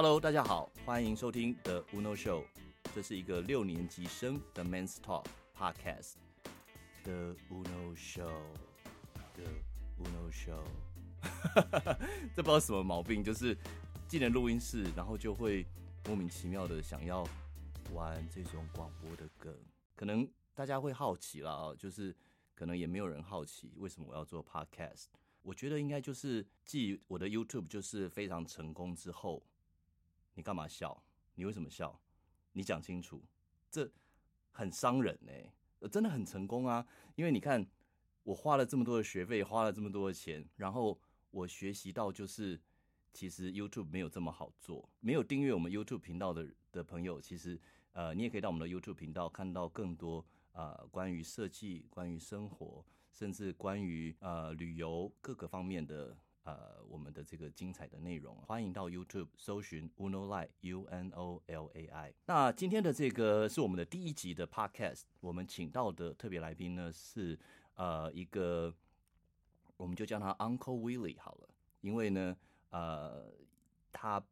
Hello，大家好，欢迎收听 The Uno Show，这是一个六年级生的 Men's Talk Podcast。The Uno Show，The Uno Show，这不知道什么毛病，就是进了录音室，然后就会莫名其妙的想要玩这种广播的梗。可能大家会好奇了啊，就是可能也没有人好奇为什么我要做 Podcast。我觉得应该就是继我的 YouTube 就是非常成功之后。你干嘛笑？你为什么笑？你讲清楚，这很伤人呢。真的很成功啊！因为你看，我花了这么多的学费，花了这么多的钱，然后我学习到，就是其实 YouTube 没有这么好做。没有订阅我们 YouTube 频道的的朋友，其实呃，你也可以到我们的 YouTube 频道看到更多呃关于设计、关于生活，甚至关于呃旅游各个方面的。呃，我们的这个精彩的内容，欢迎到 YouTube 搜寻 Uno Lai U N O L A I。那今天的这个是我们的第一集的 Podcast，我们请到的特别来宾呢是呃一个，我们就叫他 Uncle Willie 好了，因为呢呃他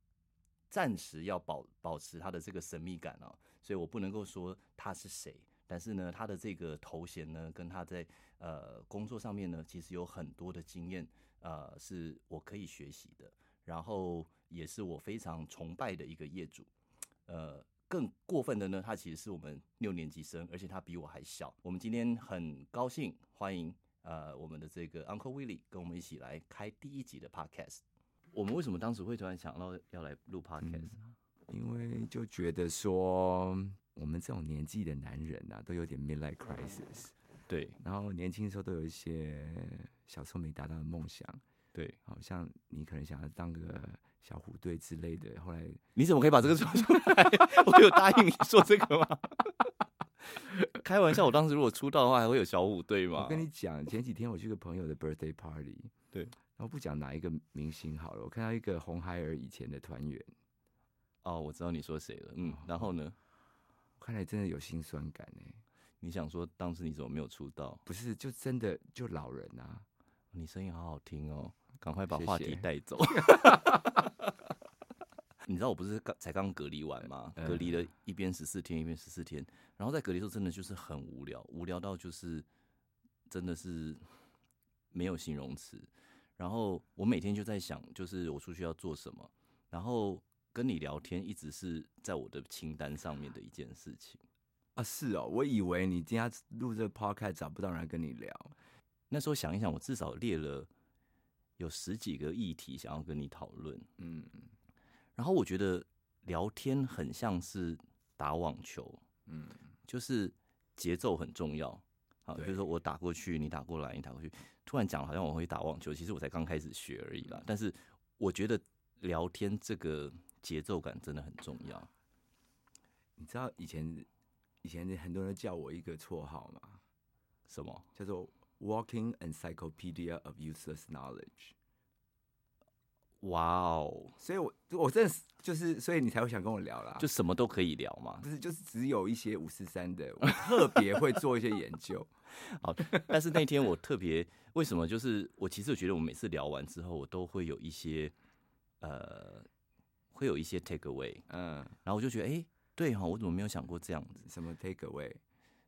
暂时要保保持他的这个神秘感哦，所以我不能够说他是谁，但是呢他的这个头衔呢跟他在呃工作上面呢其实有很多的经验。呃，是我可以学习的，然后也是我非常崇拜的一个业主。呃，更过分的呢，他其实是我们六年级生，而且他比我还小。我们今天很高兴欢迎呃我们的这个 Uncle Willie 跟我们一起来开第一集的 Podcast。我们为什么当时会突然想到要来录 Podcast？因为就觉得说我们这种年纪的男人啊，都有点 midlife crisis。对，然后年轻的时候都有一些小时候没达到的梦想，对，好像你可能想要当个小虎队之类的。后来 你怎么可以把这个说出来？我有答应你说这个吗？开玩笑，我当时如果出道的话，还会有小虎队吗？我跟你讲，前几天我去个朋友的 birthday party，对，然后不讲哪一个明星好了，我看到一个红孩儿以前的团员，哦，我知道你说谁了，嗯，然后呢？看来真的有心酸感呢。你想说当时你怎么没有出道？不是，就真的就老人啊！你声音好好听哦，赶快把话题带走。你知道我不是刚才刚隔离完吗？隔离了一边十四天，一边十四天，然后在隔离时候真的就是很无聊，无聊到就是真的是没有形容词。然后我每天就在想，就是我出去要做什么，然后跟你聊天一直是在我的清单上面的一件事情。啊，是哦，我以为你今天录这个 podcast 找不到人跟你聊。那时候想一想，我至少列了有十几个议题想要跟你讨论。嗯，然后我觉得聊天很像是打网球，嗯，就是节奏很重要。好，就是说我打过去，你打过来，你打过去，突然讲好像我会打网球，其实我才刚开始学而已啦。但是我觉得聊天这个节奏感真的很重要。你知道以前？以前很多人叫我一个绰号嘛，什么叫做 “Walking Encyclopedia of Useless Knowledge”？哇哦！所以，我我真的就是，所以你才会想跟我聊啦，就什么都可以聊嘛。不是，就是只有一些五四三的，我特别会做一些研究。好，但是那天我特别为什么？就是我其实我觉得，我每次聊完之后，我都会有一些呃，会有一些 take away。嗯，然后我就觉得，哎。对哈，我怎么没有想过这样子？什么 take away？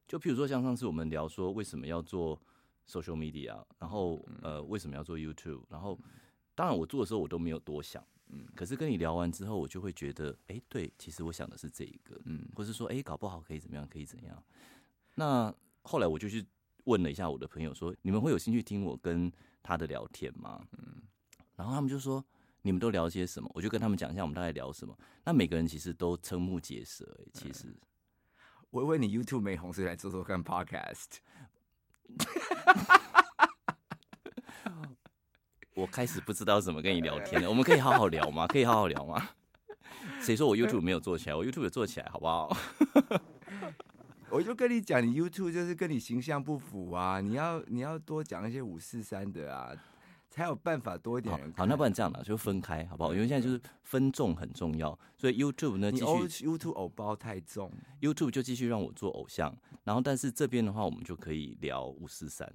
就譬如说，像上次我们聊说为什么要做 social media，然后呃为什么要做 YouTube，然后当然我做的时候我都没有多想，嗯，可是跟你聊完之后，我就会觉得，哎，对，其实我想的是这一个，嗯，或是说，哎，搞不好可以怎么样，可以怎样？那后来我就去问了一下我的朋友，说你们会有兴趣听我跟他的聊天吗？嗯，然后他们就说。你们都聊些什么？我就跟他们讲一下，我们大概聊什么。那每个人其实都瞠目结舌。哎，其实我以为你 YouTube 没红，所以来做做看 Podcast。我开始不知道怎么跟你聊天了。我们可以好好聊吗？可以好好聊吗？谁说我 YouTube 没有做起来？我 YouTube 有做起来，好不好？我就跟你讲，你 YouTube 就是跟你形象不符啊！你要你要多讲一些五四三的啊。才有办法多一点人。好，那不然这样了，就分开，好不好？因为现在就是分众很重要，所以 YouTube 呢，继续 YouTube 偶包太重，YouTube 就继续让我做偶像。然后，但是这边的话，我们就可以聊五四三，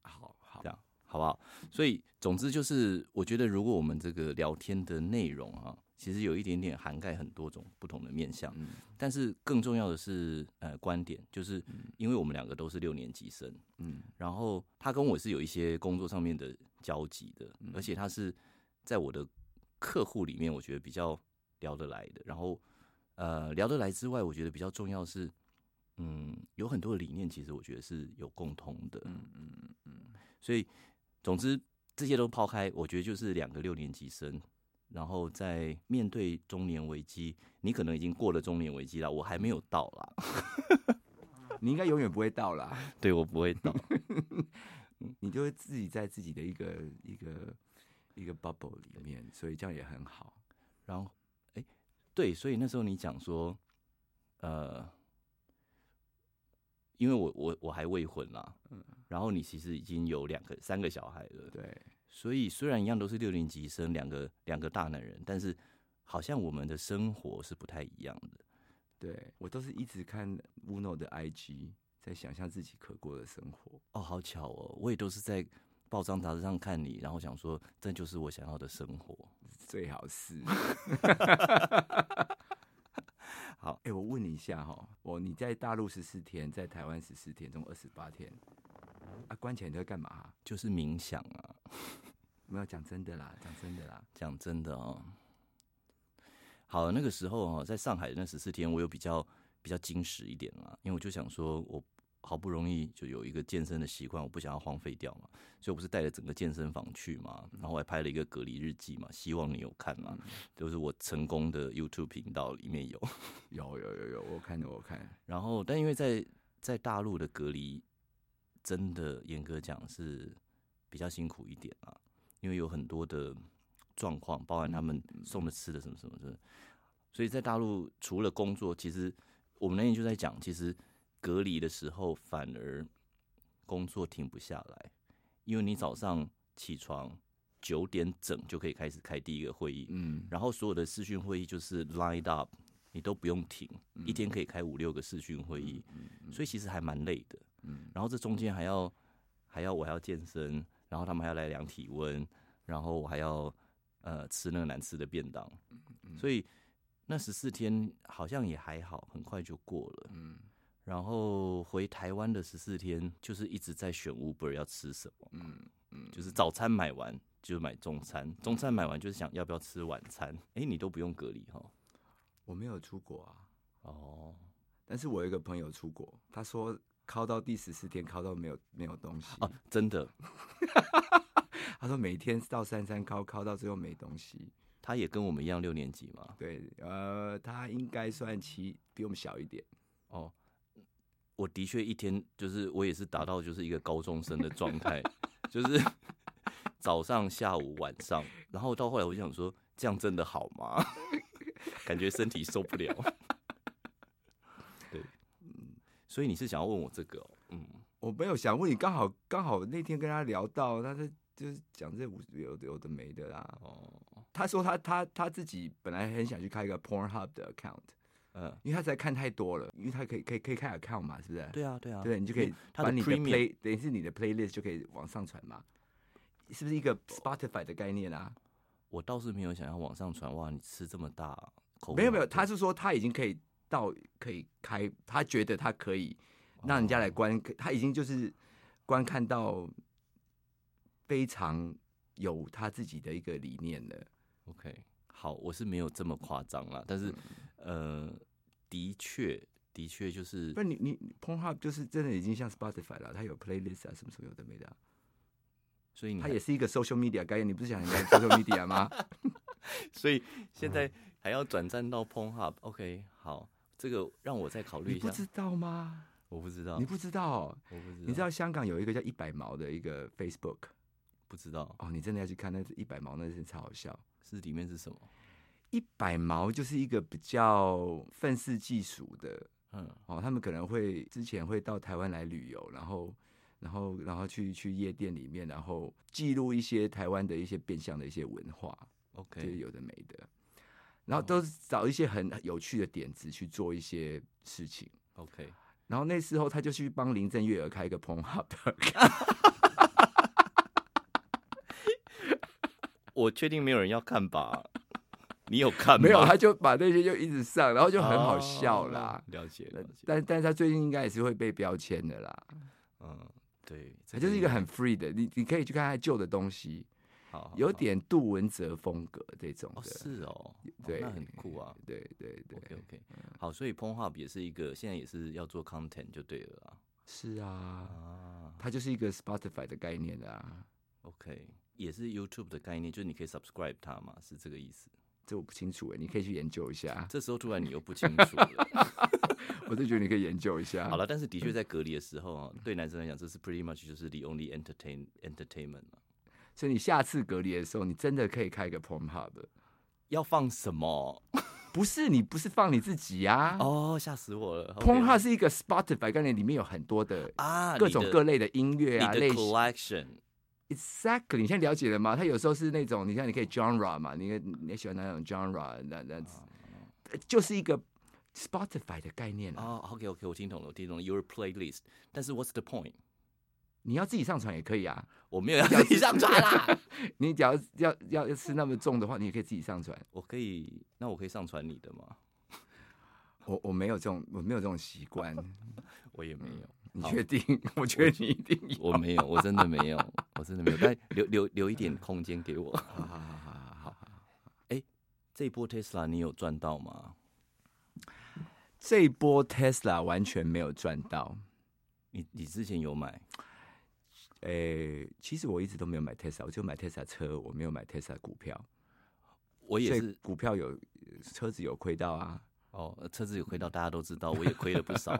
好好这样，好不好？所以，总之就是，我觉得如果我们这个聊天的内容啊，其实有一点点涵盖很多种不同的面向。嗯但是更重要的是，呃，观点，就是因为我们两个都是六年级生，嗯然后他跟我是有一些工作上面的交集的，嗯而且他是在我的客户里面，我觉得比较聊得来的。然后，呃，聊得来之外，我觉得比较重要是，嗯，有很多的理念，其实我觉得是有共通的。嗯嗯嗯所以，总之这些都抛开，我觉得就是两个六年级生，然后在面对中年危机，你可能已经过了中年危机了，我还没有到啦，嗯，你应该永远不会到啦，对我不会到。你就会自己在自己的一个一个一个 bubble 里面，所以这样也很好。然后，哎，对，所以那时候你讲说，呃，因为我我我还未婚啦，嗯然后你其实已经有两个三个小孩了，对，所以虽然一样都是六年级生，两个两个大男人，但是好像我们的生活是不太一样的。对我都是一直看 Uno 的 IG，在想象自己可过的生活。哦，好巧哦，我也都是在报章杂志上看你，然后想说这就是我想要的生活。最好是。好，哎、我问你一下哈，我你在大陆十四天，在台湾十四天，总共二十八天，啊，关起来你在干嘛、就是冥想啊，没有讲真的啦，讲真的啦。讲真的哦。好，那个时候哦，在上海的那十四天，我有比较比较矜持一点啦，因为我就想说，我好不容易就有一个健身的习惯，我不想要荒废掉嘛，所以我不是带了整个健身房去嘛，然后我还拍了一个隔离日记嘛，希望你有看嘛，就是我成功的 YouTube 频道里面有。有有有有，我看我看，然后，但因为在在大陆的隔离，真的严格讲是比较辛苦一点啊，因为有很多的状况，包含他们送的吃的什么什么的，所以在大陆除了工作，其实我们那天就在讲，其实隔离的时候反而工作停不下来，因为你早上起床九点整就可以开始开第一个会议，嗯，然后所有的视讯会议就是 lined up，你都不用停，一天可以开五六个视讯会议，所以其实还蛮累的。嗯。然后这中间还要还要我还要健身，然后他们还要来量体温，然后我还要呃吃那个难吃的便当，所以那十四天好像也还好，很快就过了。嗯然后回台湾的十四天，就是一直在选 Uber 要吃什么，嗯嗯，就是早餐买完就买中餐，中餐买完就是想要不要吃晚餐。哎，你都不用隔离哈？我没有出国啊，哦但是我有一个朋友出国，他说考到第十四天，考到没有没有东西。哦，真的，他说每天到三三考，考到最后没东西。他也跟我们一样六年级嘛。对，呃，他应该算七，比我们小一点。哦，我的确一天就是我也是达到就是一个高中生的状态，就是 早上、下午、晚上，然后到后来我就想说，这样真的好吗？感觉身体受不了。对，所以你是想要问我这个、哦？嗯，我没有想问你，刚好刚好那天跟他聊到，他是就是讲这五有的有的没的啦。哦，他说他他他自己本来很想去开一个 Pornhub 的 account，嗯，因为他实在看太多了，因为他可以可以可以开 account 嘛，是不是？对啊，对啊，对，你就可以把你的 play 等于是你的 playlist 就可以往上传嘛，是不是一个 Spotify 的概念啊？我倒是没有想要往上传。哇，你吃这么大口没有没有，他是说他已经可以到可以开，他觉得他可以让人家哦来观，他已经就是观看到非常有他自己的一个理念了。OK，好，我是没有这么夸张啦，但是、呃，的确，的确就是不是你你你 Pornhub 就是真的已经像 Spotify 了，它有 playlist 啊什么什么有的没的啊、所以你它也是一个 social media 概念。你不是想人家 social media 吗？所以现在还要转战到 Pornhub。OK，好，这个让我再考虑你不一下。知道吗？我不知道，你不知道、哦？我不知道，你知道香港有一个叫一百毛的一个 Facebook 不知道哦，你真的要去看那一百毛，那是超好笑。是里面是什么？一百毛就是一个比较愤世嫉俗的嗯，哦，他们可能会之前会到台湾来旅游，然后然后然后去去夜店里面，然后记录一些台湾的一些变相的一些文化，就是 OK，有的没的，然后都是找一些很有趣的点子去做一些事情。OK，然后那时候他就去帮林郑月儿开一个 Pornhub 的，我确定没有人要看吧？你有看吗？没有，他就把那些就一直上，然后就很好笑啦。哦了解了解，但但是他最近应该也是会被标签的啦。嗯，对，他就是一个很 free 的，你你可以去看他旧的东西，好好有好点杜文泽风格这种哦，的。是哦，哦对，那很酷啊。对对对，OK OK，好，所以 Pornhub 也是一个现在也是要做 content 就对了啊。是啊，啊它就是一个 Spotify 的概念啊。，OK，也是 YouTube 的概念，就是你可以 subscribe 它嘛，是这个意思。这我不清楚哎，你可以去研究一下。这时候突然你又不清楚了。我就觉得你可以研究一下。好了，但是的确在隔离的时候啊，对男生来讲，这是 pretty much 就是 the only entertain entertainment 嘛。所以你下次隔离的时候，你真的可以开一个 Pornhub。要放什么？不是你不是放你自己啊。哦，吓死我了。Pornhub 是一个 Spotify 概念，里面有很多的啊，各种各类的音乐啊类型。collection Exactly，你现在了解了吗？他有时候是那种，你看你可以 genre 嘛，你你喜欢哪种 genre，那那就是一个 Spotify 的概念啊。哦，OK OK，我听懂了，我听懂了，your playlist。但是 what's the point？你要自己上传也可以啊，我没有要自己上传啦。你只要要要要吃那么重的话，你也可以自己上传。我可以，那我可以上传你的吗？我我没有这种我没有这种习惯，我也没有。你好确定？我觉得你一定有。我没有，我真的没有，我真的没有。但 留留留一点空间给我。好好好好好好。这一波 Tesla 你有赚到吗？这一波 Tesla 完全没有赚到。你你之前有买？诶、其实我一直都没有买 Tesla，我就买 Tesla 车，我没有买 Tesla 股票。我也是股票有车子有亏到啊，哦，车子有亏到，大家都知道，我也亏了不少，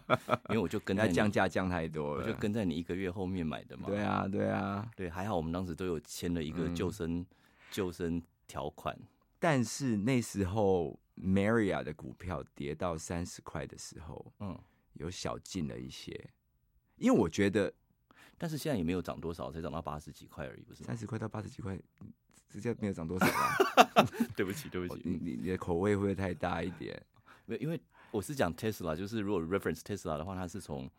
因为我就跟人家在降价降太多了。我就跟在你一个月后面买的嘛。对啊，对啊。对，还好我们当时都有签了一个嗯救生、救生条款。但是那时候 Maria 的股票跌到三十块的时候，嗯，有小进了一些，因为我觉得但是现在也没有涨多少，才涨到八十几块而已，不是？三十块到八十几块，直接没有涨多少啦。对不起，对不你你你的口味会不会太大一点？没有，因为我是讲 Tesla，就是如果 reference Tesla 的话，它是从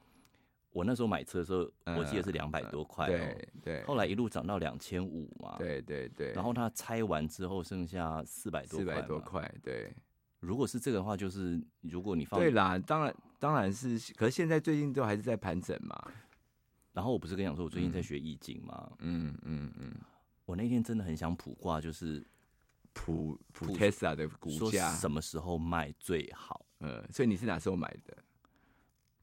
我那时候买车的时候，我记得是两百多块、哦对对，后来一路涨到两千五嘛，，对对对，然后它拆完之后剩下四百多四，百多。块，对如果是这个的话，就是如果你放对啦，当然当然是，可是现在最近都还是在盘整嘛。然后我不是跟你讲说，我最近在学易经嘛，嗯嗯嗯，我那天真的很想卜卦，就是普普普 Tesla 的股说价，什么时候卖最好。呃，所以你是哪时候买的？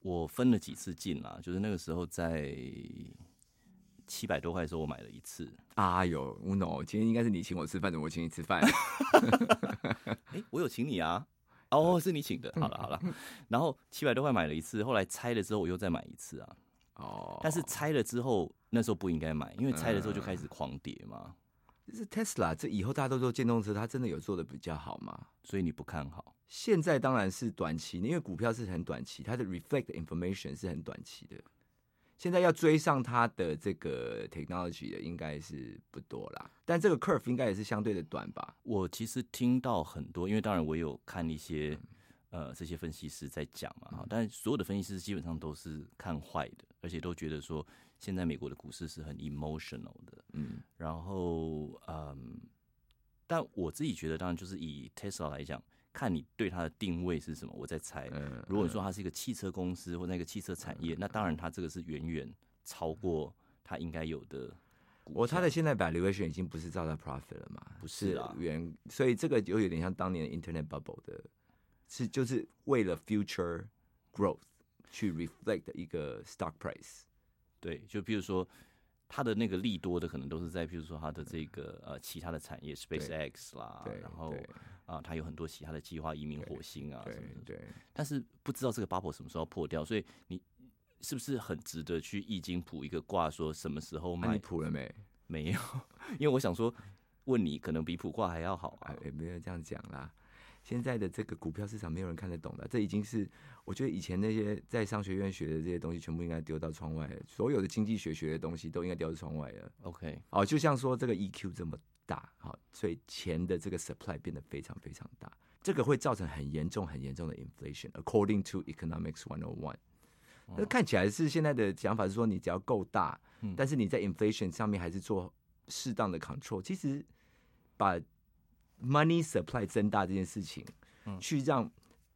我分了几次进啦，就是那个时候在七百多块的时候，我买了一次。啊有 Uno，今天应该是你请我吃饭，怎么我请你吃饭？哎、我有请你啊。哦，是你请的。好了好了，然后七百多块买了一次，后来拆了之后我又再买一次啊。哦，但是拆了之后，那时候不应该买，因为拆了之后就开始狂跌嘛，就是 Tesla 这以后大家都做电动车，它真的有做的比较好吗？所以你不看好。现在当然是短期，因为股票是很短期，它的 reflect information 是很短期的。现在要追上它的这个 technology 的应该是不多啦，但这个 curve 应该也是相对的短吧？我其实听到很多，因为当然我有看一些呃这些分析师在讲嘛，哈，但所有的分析师基本上都是看坏的，而且都觉得说现在美国的股市是很 emotional 的，嗯然后嗯，但我自己觉得，当然就是以 Tesla 来讲，看你对它的定位是什么，我在猜。嗯，如果你说它是一个汽车公司或那个汽车产业，那当然它这个是远远超过它应该有的。我它的现在 valuation 已经不是照它 profit 了嘛？不是啊原，所以这个就有点像当年的 internet bubble 的，是就是为了 future growth 去 reflect 一个 stock price。对，就比如说它的那个利多的，可能都是在比如说它的这个呃其他的产业，SpaceX 啦，，然后啊它有很多其他的计划移民火星啊什么的，对对，但是不知道这个 bubble 什么时候破掉，所以你是不是很值得去易经卜一个卦，说什么时候那、卖你？谱了没？没有，因为我想说问你，可能比卜卦还要好啊哎，。也没有这样讲啦。现在的这个股票市场没有人看得懂的，这已经是我觉得以前那些在商学院学的这些东西，全部应该丢到窗外了。所有的经济学学的东西都应该丢到窗外了。OK，哦，就像说这个 EQ 这么大，好，所以钱的这个 supply 变得非常非常大，这个会造成很严重很严重的 inflation，according to economics one on one。那看起来是现在的想法是说，你只要够大，嗯但是你在 inflation 上面还是做适当的 control，其实把 money supply 增大这件事情，嗯去让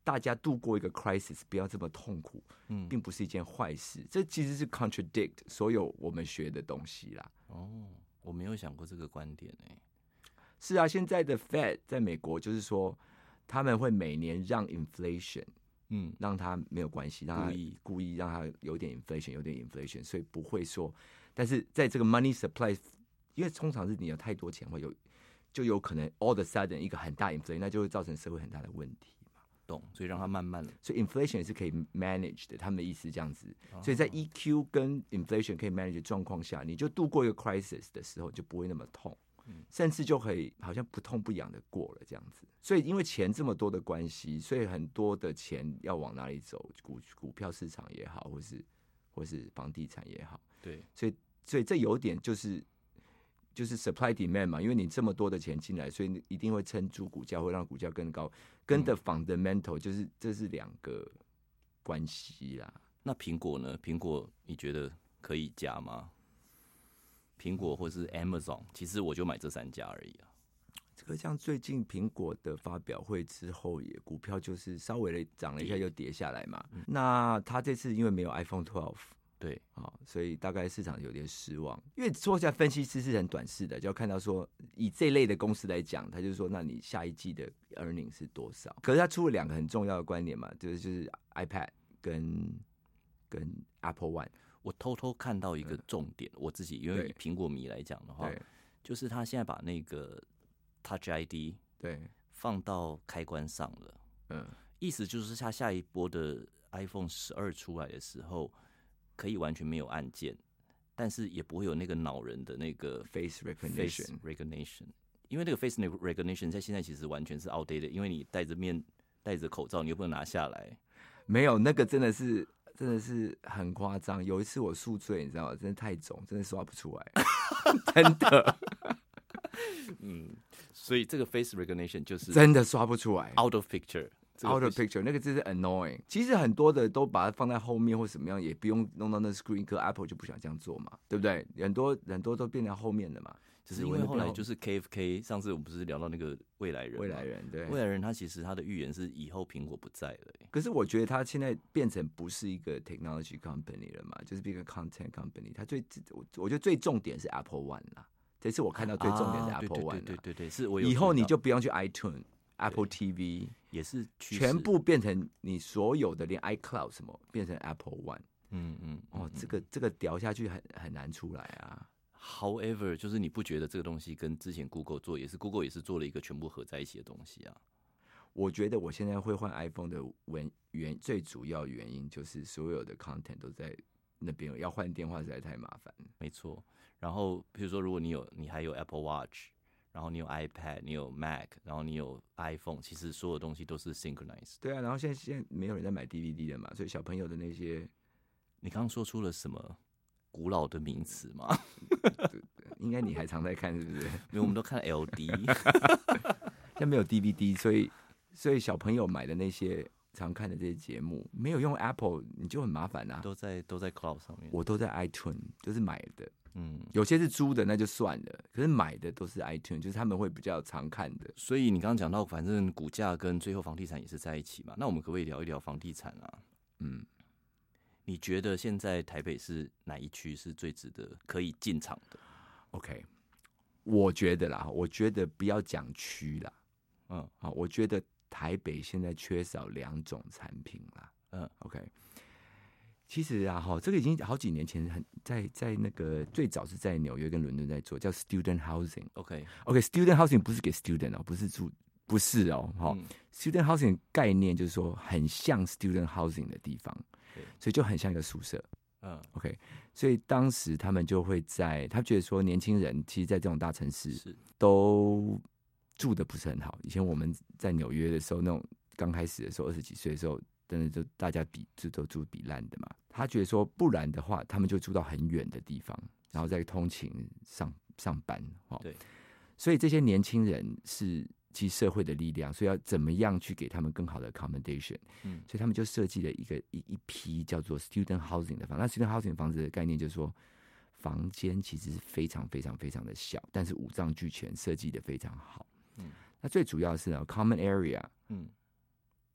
大家度过一个 crisis，不要这么痛苦，嗯，并不是一件坏事。这其实是 contradict 所有我们学的东西啦。哦，我没有想过这个观点哎、是啊，现在的 Fed 在美国就是说，他们会每年让 inflation 嗯，让它没有关系，让它故意故意让它有点 inflation，有点 inflation，所以不会说。但是在这个 money supply，因为通常是你有太多钱，会有就有可能 all the sudden 一个很大 inflation，那就会造成社会很大的问题嘛。懂，所以让它慢慢的，所以 inflation 也是可以 manage 的，他们的意思这样子。哦所以在 EQ 跟 inflation 可以 manage 的状况下，你就度过一个 crisis 的时候，就不会那么痛，嗯甚至就可以好像不痛不痒的过了这样子。所以因为钱这么多的关系，所以很多的钱要往哪里走，股股票市场也好，或是或是房地产也好，对，所以所以这有点就是。就是 supply demand 嘛，因为你这么多的钱进来，所以你一定会撑住股价，会让股价更高，跟的 fundamental 就是这是两个关系啦。那苹果呢？苹果你觉得可以加吗？苹果或是 Amazon，其实我就买这三家而已啊。这个像最近苹果的发表会之后，也股票就是稍微的涨了一下，跌又跌下来嘛。那他这次因为没有 iPhone 12对，啊，所以大概市场有点失望。因为说起来，分析师是很短视的，就要看到说，以这类的公司来讲，他就说，那你下一季的 earning 是多少？可是他出了两个很重要的观点嘛，就是就是 iPad 跟跟 Apple One，我偷偷看到一个重点，我自己因为以苹果迷来讲的话，对就是他现在把那个 Touch ID 对，放到开关上了，嗯，意思就是他下一波的 iPhone 十二出来的时候，可以完全没有按键，但是也不会有那个恼人的那个 face face recognition，recognition，因为那个 face recognition 在现在其实完全是 outdated，因为你戴着面戴着口罩，你又不能拿下来。没有那个真的是真的是很夸张。有一次我宿醉，你知道吗？真的太肿，真的刷不出来，真的嗯，所以这个 face recognition 就是真的刷不出来。out of picture。这个 Out 不 of picture，那个字是 annoying。其实很多的都把它放在后面或什么样，也不用弄到那 screen。可 Apple 就不想这样做嘛，对不对？很多很多都变成后面的嘛，只是因为后来就是是 KFK，上次我们不是聊到那个未来人，未来人对。未来人他其实他的预言是以后苹果不在了、欸可是我觉得他现在变成不是一个 technology company 了嘛，就是变个 content company。他最我我觉得最重点是 Apple One 啦。这次我看到最重点是啊对 Apple One 啦对对对对，是我以后你就不用去 iTunes、Apple TV，也是全部变成你所有的连 iCloud 什么变成 Apple One。嗯嗯哦，这个个这个掉下去很很难出来啊。However，就是你不觉得这个东西跟之前 Google 做也是 Google 也是做了一个全部合在一起的东西啊？我觉得我现在会换 iPhone 的原原最主要原因就是所有的 content 都在那边，要换电话实在太麻烦了。没错。然后比如说，如果你有你还有 Apple Watch，然后你有 iPad，你有 Mac，然后你有 iPhone，其实所有东西都是 synchronized。对啊，然后现在现在没有人在买 DVD 的嘛，所以小朋友的那些你刚刚说出了什么古老的名词吗？应该你还常在看是不是？因为我们都看 LD，现在没有 DVD，所以所以小朋友买的那些常看的这些节目，没有用 Apple 你就很麻烦呐、都在都在 Cloud 上面。我都在 iTunes，就是买的，嗯，有些是租的那就算了，可是买的都是 iTunes，就是他们会比较常看的。所以你刚刚讲到，反正股价跟最后房地产也是在一起嘛。那我们可不可以聊一聊房地产啊？嗯，你觉得现在台北是哪一区是最值得可以进场的？OK，我觉得啦，我觉得不要讲区啦，嗯好，我觉得台北现在缺少两种产品啦。嗯，OK，其实啊，哈，这个已经好几年前很在在那个最早是在纽约跟伦敦在做，叫 student housing。，OK，OK，student、housing 不是给 student 哦，不是住，不是哦，哈、嗯 student housing 概念就是说很像 student housing 的地方，所以就很像一个宿舍。嗯 OK，所以当时他们就会在，他觉得说年轻人其实，在这种大城市是都住的不是很好。以前我们在纽约的时候，那种刚开始的时候，二十几岁的时候，真的就大家比就都住比烂的嘛。他觉得说，不然的话，他们就住到很远的地方，然后再通勤上上班。哦，对，所以这些年轻人是其实社会的力量，所以要怎么样去给他们更好的 accommodation。嗯所以他们就设计了一个一一批叫做 student housing 的房。那 student housing 房子的概念就是说，房间其实是非常非常非常的小，但是五脏俱全，设计的非常好。嗯，那最主要是呢，common area 嗯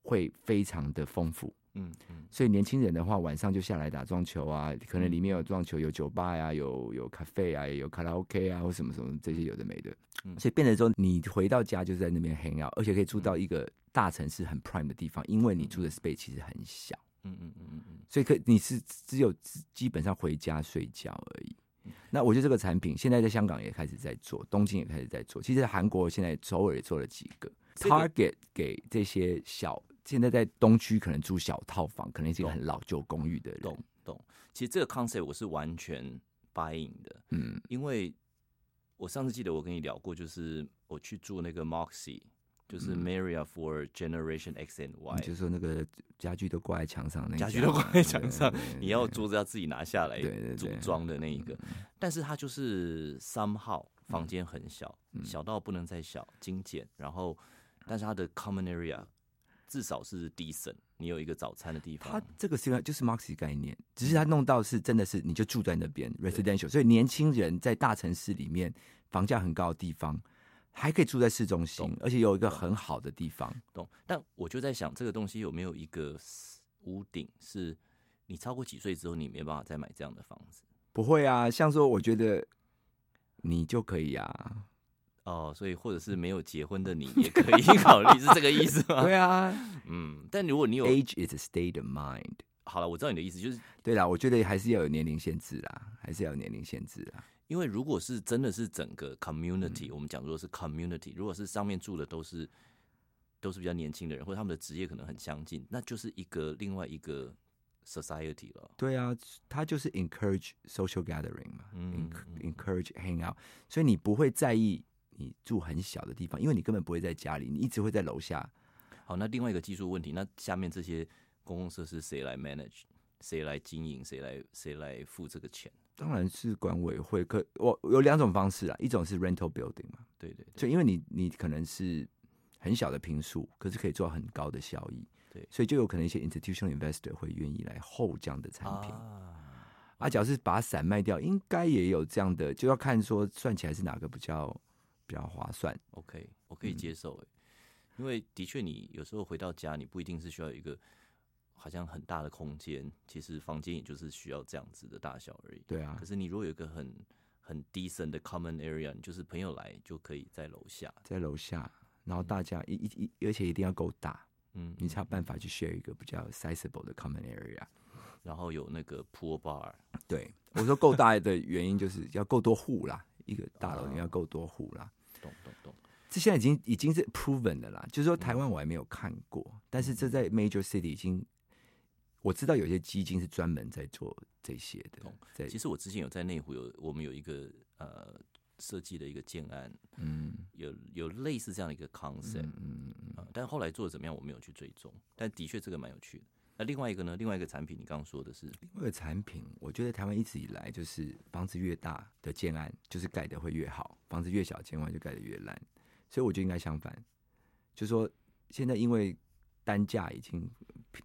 会非常的丰富。嗯嗯所以年轻人的话，晚上就下来打撞球啊，可能里面有撞球，有酒吧呀、有有咖啡啊，也有卡拉 OK 啊，或什么什么这些有的没的。嗯所以变得说，你回到家就在那边 hang out，而且可以住到一个大城市很 prime 的地方，因为你住的 space 其实很小，嗯嗯嗯嗯嗯，所以可你是只有基本上回家睡觉而已。那我觉得这个产品现在在香港也开始在做，东京也开始在做。其实韩国现在首尔也做了几个 target 给这些小，现在在东区可能住小套房，可能是一个很老旧公寓的人。懂。懂。其实这个 concept 我是完全 buying 的，嗯，因为我上次记得我跟你聊过，就是我去住那个 Moxie，就是嗯。Maria for Generation X and 你 Y，就是说那个家具都挂在墙上那一家。具都挂在墙上你要桌子要自己拿下来组装的那一个，但是它就是 somehow 房间很小，嗯。小到不能再小，精简，然后但是它的 common area 至少是 decent，你有一个早餐的地方。它，这个是就是 Maxi 概念，只是它弄到是真的是你就住在那边 residential，所以年轻人在大城市里面房价很高的地方，还可以住在市中心，而且有一个很好的地方。懂？但我就在想，这个东西有没有一个屋顶，是你超过几岁之后，你没办法再买这样的房子？不会啊，像说我觉得你就可以啊，哦，所以或者是没有结婚的你也可以 考虑，是这个意思吗？对啊 嗯，但如果你有，age is a state of mind。好了，我知道你的意思，就是对啦，我觉得还是要有年龄限制啦，还是要有年龄限制啦。因为如果是真的是整个 community，、我们讲说是 community，如果是上面住的都是都是比较年轻的人，或者他们的职业可能很相近，那就是一个另外一个 society 了。对啊，他就是 encourage social gathering 嘛、嗯 e n c o u r a g e hang out，所以你不会在意你住很小的地方，因为你根本不会在家里，你一直会在楼下。好，那另外一个技术问题，那下面这些公共设施谁来 manage？谁来经营？谁来谁来付这个钱？当然是管委会，可我有两种方式啊，一种是 rental building 嘛，对对对，就因为你你可能是很小的平数，可是可以做到很高的效益，对所以就有可能一些 institutional investor 会愿意来 hold 这样的产品。啊，啊，假如是把它散卖掉，应该也有这样的，就要看说算起来是哪个比较比较划算。OK，我可以接受诶，因为的确你有时候回到家，你不一定是需要一个好像很大的空间，其实房间也就是需要这样子的大小而已。对啊。可，是你如果有一个很很 decent 的 common area，你就是朋友来就可以在楼下，在楼下，然后大家一一一，而且一定要够大，嗯，你才有办法去 share 一个比较 sizable 的 common area。然后有那个 pool bar，对，我说够大的原因就是要够多户啦，一个大楼哦你要够多户啦。懂懂懂，这现在已经已经是 proven 的啦，就是说台湾我还没有看过，但是这在 major city 已经，我知道有些基金是专门在做这些的懂，在其实我之前有在内湖有我们有一个呃设计的一个建案，嗯有有类似这样的一个 concept，嗯嗯嗯，啊，但后来做的怎么样，我没有去追踪。但的确这个蛮有趣的。那另外一个呢？另外一个产品，你刚刚说的是，另外一个产品，我觉得台湾一直以来就是房子越大的建案，就是盖的会越好；房子越小，建案就盖的越烂。所以我觉得应该相反，就说现在因为单价已经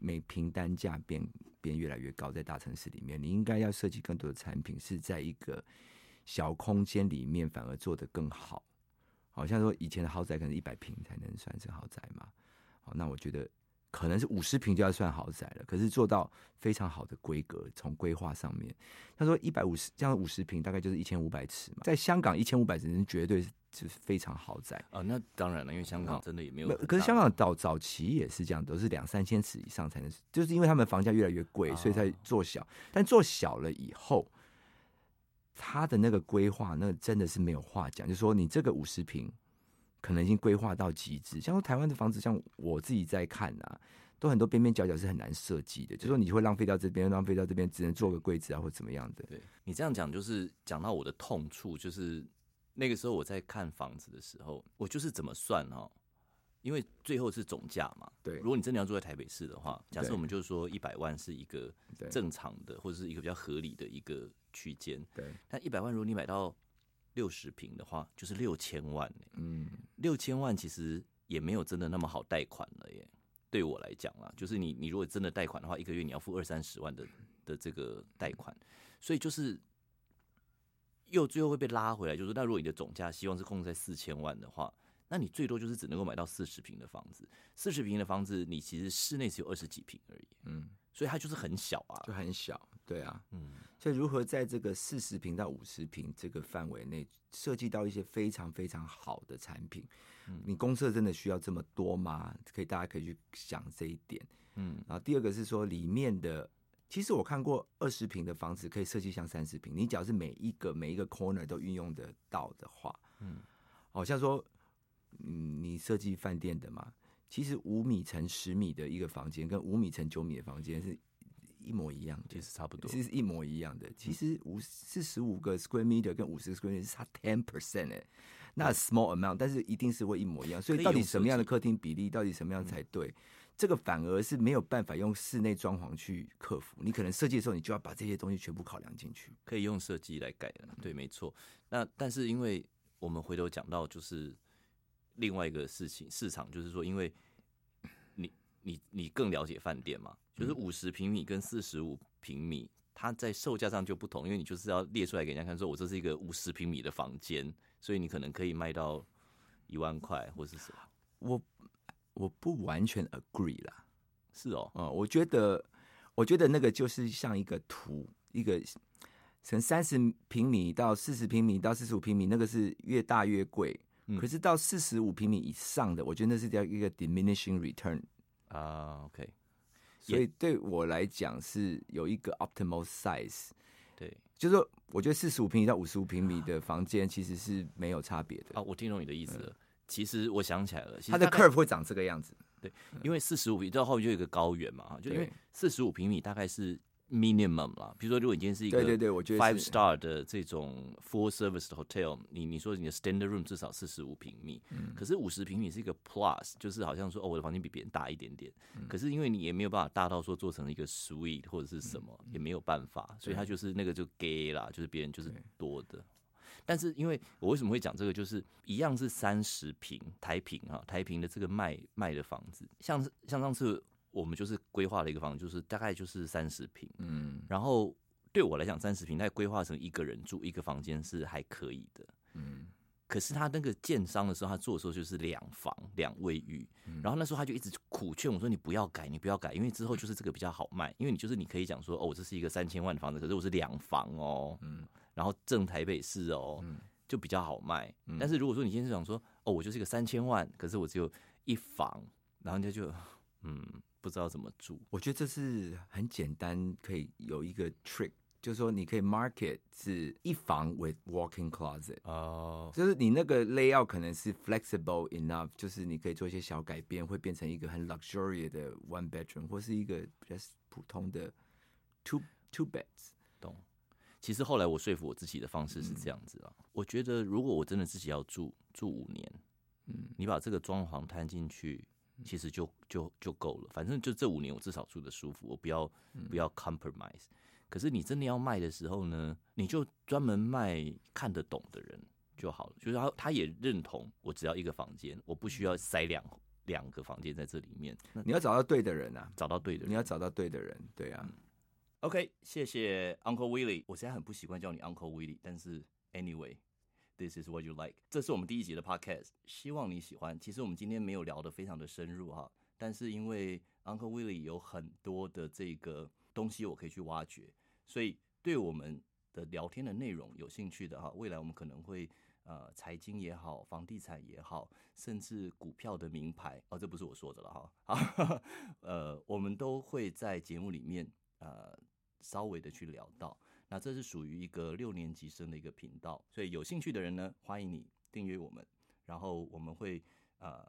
每平单价变变越来越高，在大城市里面，你应该要设计更多的产品，是在一个小空间里面反而做得更好。好像说以前的豪宅可能一百平才能算是豪宅嘛，好，那我觉得可能是五十平就要算豪宅了，可是做到非常好的规格，从规划上面，他说一百五十这样五十平大概就是一千五百尺嘛，在香港一千五百尺绝对是是非常豪宅。啊，那当然了，因为香港真的也没有可是香港早早期也是这样，都是两三千尺以上才能，就是因为他们房价越来越贵，所以才做小。但做小了以后，他的那个规划，那真的是没有话讲。就是说，你这个五十平，可能已经规划到极致。像说台湾的房子，像我自己在看啊，都很多边边角角是很难设计的。就说你会浪费到这边，浪费到这边，只能做个柜子啊，或怎么样的。对你这样讲，就是讲到我的痛处，就是那个时候我在看房子的时候，我就是怎么算哦，因为最后是总价嘛。对如果你真的要住在台北市的话，假设我们就是说一百万是一个正常的，或者是一个比较合理的一个区间，对，但一百万如果你买到六十平的话，就是六千万呢、嗯，六千万其实也没有真的那么好贷款了耶。对我来讲啦，就是你你如果真的贷款的话，一个月你要付二三十万的的这个贷款，所以就是又最后会被拉回来，就是那如果你的总价希望是控制在四千万的话，那你最多就是只能够买到四十平的房子。四十平的房子，你其实室内只有二十几平而已，嗯，所以它就是很小啊。就很小，对啊，嗯，所以如何在这个四十平到五十平这个范围内设计到一些非常非常好的产品，嗯。你公厕真的需要这么多吗？可以，大家可以去想这一点。嗯。然后第二个是说里面的，其实我看过二十平的房子可以设计像三十平，你只要是每一个每一个 corner 都运用得到的话，嗯，好像说，嗯，你设计饭店的嘛，其实五米乘十米的一个房间跟五米乘九米的房间是一模一样的，其实差不多。其实是一模一样的。其实五四十五个 square meter 跟五十个 square meter 是差 ten percent 哎，那 small amount，但是一定是会一模一样。所以到底什么样的客厅比例，到底什么样才对？这个反而是没有办法用室内装潢去克服。你可能设计的时候，你就要把这些东西全部考量进去。可以用设计来改的，对，没错。那但是因为我们回头讲到就是另外一个事情，市场就是说，因为你你你更了解饭店嘛，就是五十平米跟四十五平米，它在售价上就不同，因为你就是要列出来给人家看，说我这是一个五十平米的房间，所以你可能可以卖到一万块或是什么。我我不完全 agree 啦，是哦，嗯、我觉得，我觉得那个就是像一个图，一个从三十平米到四十平米到四十五平米，那个是越大越贵。嗯可是到四十五平米以上的，我觉得那是叫一个 diminishing return。啊，OK，所以对我来讲是有一个 optimal size，对就是说，我觉得四十五平米到五十五平米的房间其实是没有差别的。啊，我听懂你的意思了。其实我想起来了，它的 curve 会长这个样子。对因为四十五平到后面就有一个高原嘛，就因为对四十五平米大概是 minimum 啦。比如说，如果你今天是一个对对对，我觉得 five star 的这种 full service 的 hotel，你你说你的 standard room 至少四十五平米，嗯。可是五十平米是一个 plus，就是好像说哦，我的房间比别人大一点点，嗯。可是因为你也没有办法大到说做成一个 suite 或者是什么，也没有办法，所以它就是那个就 gay 啦，就是别人就是多的。但是因为我为什么会讲这个，就是一样是三十平台平啊，台平的这个卖卖的房子，像是像上次我们就是规划了一个房子，就是大概就是三十平，嗯。然后对我来讲，三十平，它规划成一个人住一个房间是还可以的。嗯。可是他那个建商的时候，他做的时候就是两房两卫浴，嗯。然后那时候他就一直苦劝我说：“你不要改，你不要改，因为之后就是这个比较好卖，因为你就是你可以讲说哦，这是一个三千万的房子，可是我是两房哦，嗯。然后正台北市哦，嗯就比较好卖。嗯。但是如果说你今天是想说哦，我就是一个三千万，可是我只有一房，然后人家就嗯不知道怎么住，我觉得这是很简单，可以有一个 trick，就是说你可以 market 是一房 with walking closet，哦，就是你那个 layout 可能是 flexible enough，就是你可以做一些小改变，会变成一个很 luxurious 的 one bedroom，或是一个比较普通的 two two beds。懂。其实后来我说服我自己的方式是这样子啊，我觉得如果我真的自己要住住五年，嗯。你把这个装潢摊进去，其实就就就够了。反正就这五年我至少住的舒服，我不要不要 compromise。可是你真的要卖的时候呢，你就专门卖看得懂的人就好了，就是他他也认同我只要一个房间，我不需要塞两两个房间在这里面，你要找到对的人啊，找到对的人你。要找到对的人，对啊。OK，谢谢 Uncle Willie。我现在很不习惯叫你 Uncle Willie，但是 This is what you like。这是我们第一集的 podcast，希望你喜欢。其实我们今天没有聊得非常的深入哈，但是因为 Uncle Willie 有很多的这个东西我可以去挖掘，所以对我们的聊天的内容有兴趣的哈，未来我们可能会呃财经也好，房地产也好，甚至股票的名牌哦，这不是我说的了哈，啊，呃，我们都会在节目里面呃稍微的去聊到。那这是属于一个六年级生的一个频道，所以有兴趣的人呢，欢迎你订阅我们，然后我们会呃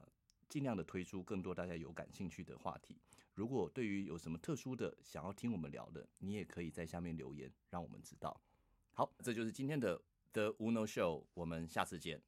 尽量的推出更多大家有感兴趣的话题。如果对于有什么特殊的想要听我们聊的，你也可以在下面留言，让我们知道。好，这就是今天的 The Uno Show，我们下次见。